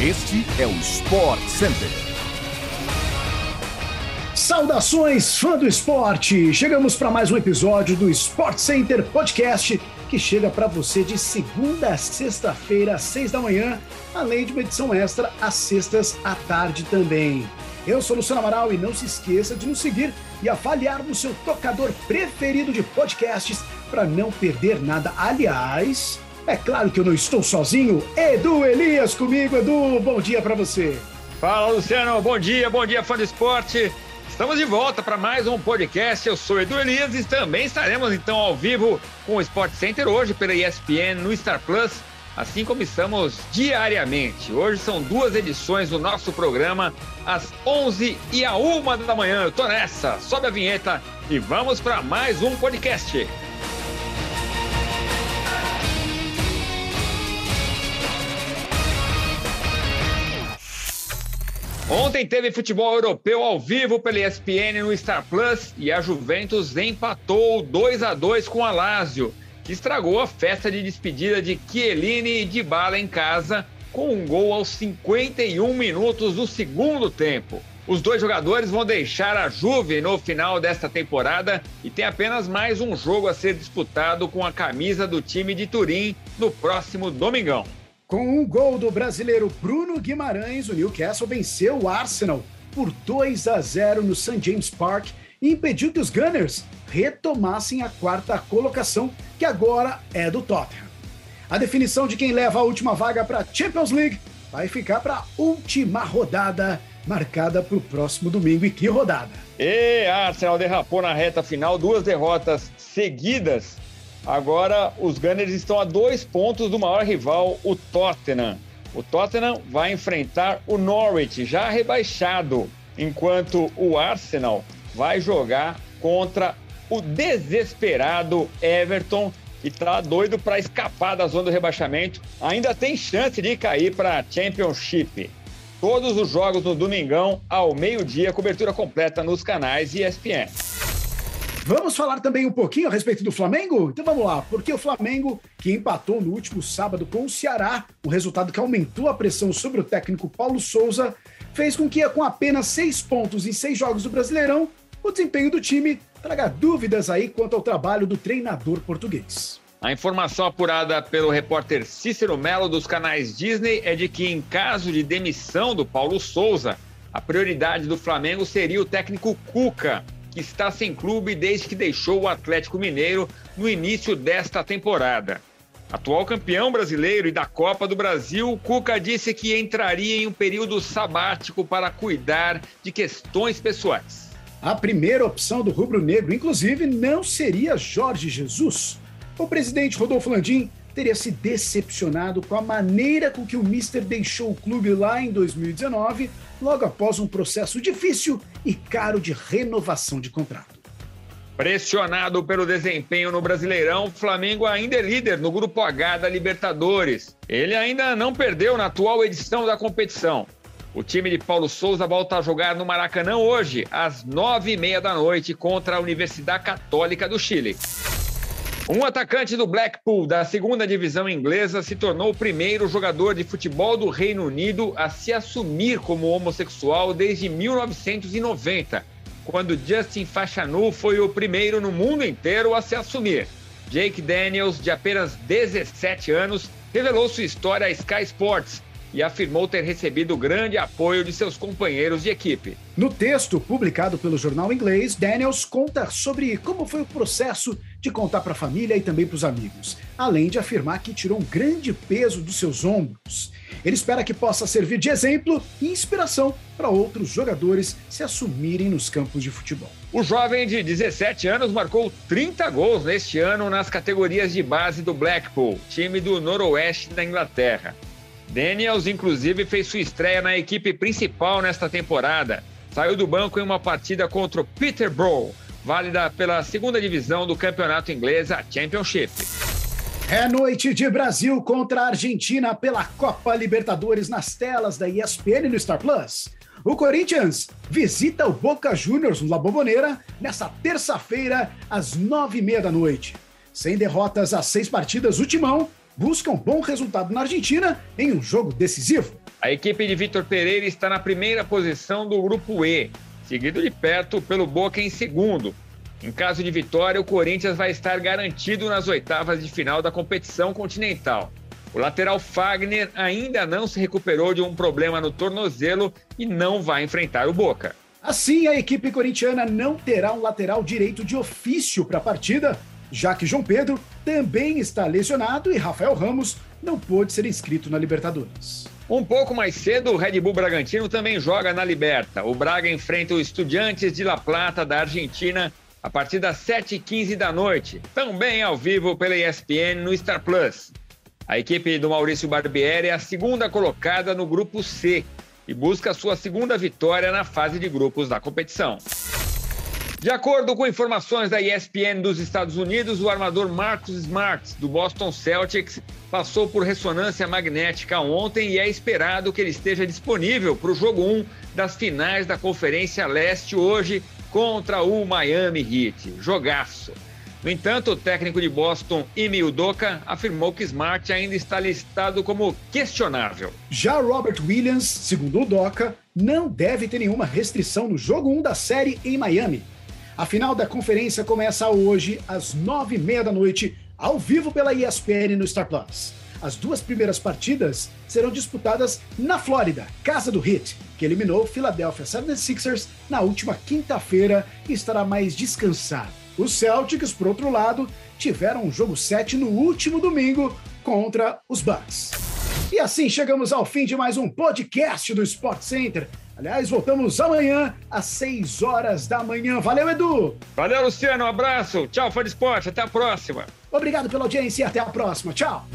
Este é o Sport Center. Saudações, fã do esporte! Chegamos para mais um episódio do Sport Center Podcast, que chega para você de segunda a sexta-feira, às seis da manhã, além de uma edição extra às sextas à tarde também. Eu sou Luciano Amaral e não se esqueça de nos seguir e avaliar no seu tocador preferido de podcasts para não perder nada. Aliás, é claro que eu não estou sozinho. Edu Elias comigo. Edu, bom dia para você. Fala, Luciano. Bom dia, bom dia, fã do esporte. Estamos de volta para mais um podcast. Eu sou Edu Elias e também estaremos então ao vivo com o Sport Center hoje pela ESPN no Star Plus, assim como estamos diariamente. Hoje são duas edições do nosso programa, às 11 e a 1 da manhã. Eu tô nessa. Sobe a vinheta e vamos para mais um podcast. Ontem teve futebol europeu ao vivo pela ESPN no Star Plus e a Juventus empatou 2 a 2 com a Lazio, que estragou a festa de despedida de Chiellini e de Bala em casa com um gol aos 51 minutos do segundo tempo. Os dois jogadores vão deixar a Juve no final desta temporada e tem apenas mais um jogo a ser disputado com a camisa do time de Turim no próximo domingão. Com um gol do brasileiro Bruno Guimarães, o Newcastle venceu o Arsenal por 2 a 0 no St. James Park e impediu que os Gunners retomassem a quarta colocação, que agora é do Tottenham. A definição de quem leva a última vaga para a Champions League vai ficar para a última rodada, marcada para o próximo domingo. E que rodada! E Arsenal derrapou na reta final, duas derrotas seguidas Agora, os Gunners estão a dois pontos do maior rival, o Tottenham. O Tottenham vai enfrentar o Norwich, já rebaixado, enquanto o Arsenal vai jogar contra o desesperado Everton, que está doido para escapar da zona do rebaixamento. Ainda tem chance de cair para a Championship. Todos os jogos no domingão, ao meio-dia, cobertura completa nos canais ESPN. Vamos falar também um pouquinho a respeito do Flamengo? Então vamos lá, porque o Flamengo, que empatou no último sábado com o Ceará, um resultado que aumentou a pressão sobre o técnico Paulo Souza, fez com que, com apenas seis pontos em seis jogos do Brasileirão, o desempenho do time traga dúvidas aí quanto ao trabalho do treinador português. A informação apurada pelo repórter Cícero Melo dos canais Disney é de que, em caso de demissão do Paulo Souza, a prioridade do Flamengo seria o técnico Cuca, que está sem clube desde que deixou o Atlético Mineiro no início desta temporada. Atual campeão brasileiro e da Copa do Brasil, Cuca disse que entraria em um período sabático para cuidar de questões pessoais. A primeira opção do rubro-negro, inclusive, não seria Jorge Jesus. O presidente Rodolfo Landim teria se decepcionado com a maneira com que o Mister deixou o clube lá em 2019, logo após um processo difícil e caro de renovação de contrato. Pressionado pelo desempenho no Brasileirão, o Flamengo ainda é líder no Grupo H da Libertadores. Ele ainda não perdeu na atual edição da competição. O time de Paulo Souza volta a jogar no Maracanã hoje, às nove e meia da noite, contra a Universidade Católica do Chile. Um atacante do Blackpool da segunda divisão inglesa se tornou o primeiro jogador de futebol do Reino Unido a se assumir como homossexual desde 1990, quando Justin Fashanu foi o primeiro no mundo inteiro a se assumir. Jake Daniels, de apenas 17 anos, revelou sua história à Sky Sports e afirmou ter recebido grande apoio de seus companheiros de equipe. No texto publicado pelo jornal inglês, Daniels conta sobre como foi o processo de contar para a família e também para os amigos, além de afirmar que tirou um grande peso dos seus ombros. Ele espera que possa servir de exemplo e inspiração para outros jogadores se assumirem nos campos de futebol. O jovem de 17 anos marcou 30 gols neste ano nas categorias de base do Blackpool, time do Noroeste da Inglaterra. Daniels, inclusive, fez sua estreia na equipe principal nesta temporada. Saiu do banco em uma partida contra o Peterborough, válida pela segunda divisão do campeonato inglês, a Championship. É noite de Brasil contra a Argentina pela Copa Libertadores nas telas da ESPN no Star Plus. O Corinthians visita o Boca Juniors no La Bombonera nesta terça-feira, às nove e meia da noite. Sem derrotas às seis partidas, o Timão busca um bom resultado na Argentina em um jogo decisivo. A equipe de Vitor Pereira está na primeira posição do grupo E, seguido de perto pelo Boca em segundo. Em caso de vitória, o Corinthians vai estar garantido nas oitavas de final da competição continental. O lateral Fagner ainda não se recuperou de um problema no tornozelo e não vai enfrentar o Boca. Assim, a equipe corintiana não terá um lateral direito de ofício para a partida, já que João Pedro também está lesionado e Rafael Ramos não pôde ser inscrito na Libertadores. Um pouco mais cedo, o Red Bull Bragantino também joga na Liberta. O Braga enfrenta o Estudiantes de La Plata da Argentina a partir das 7h15 da noite, também ao vivo pela ESPN no Star Plus. A equipe do Maurício Barbieri é a segunda colocada no grupo C e busca sua segunda vitória na fase de grupos da competição. De acordo com informações da ESPN dos Estados Unidos, o armador Marcus Smart, do Boston Celtics, passou por ressonância magnética ontem e é esperado que ele esteja disponível para o jogo 1 das finais da Conferência Leste hoje contra o Miami Heat. Jogaço. No entanto, o técnico de Boston, Ime Udoka, afirmou que Smart ainda está listado como questionável. Já Robert Williams, segundo Udoka, não deve ter nenhuma restrição no jogo 1 da série em Miami. A final da conferência começa hoje, às nove e meia da noite, ao vivo pela ESPN no Star Plus. As duas primeiras partidas serão disputadas na Flórida, casa do Heat, que eliminou o Philadelphia 76ers na última quinta-feira e estará mais descansado. Os Celtics, por outro lado, tiveram um jogo 7 no último domingo contra os Bucks. E assim chegamos ao fim de mais um podcast do Sport Center. Aliás, voltamos amanhã às 6 horas da manhã. Valeu, Edu! Valeu, Luciano. Um abraço. Tchau, fã de esporte. Até a próxima. Obrigado pela audiência e até a próxima. Tchau!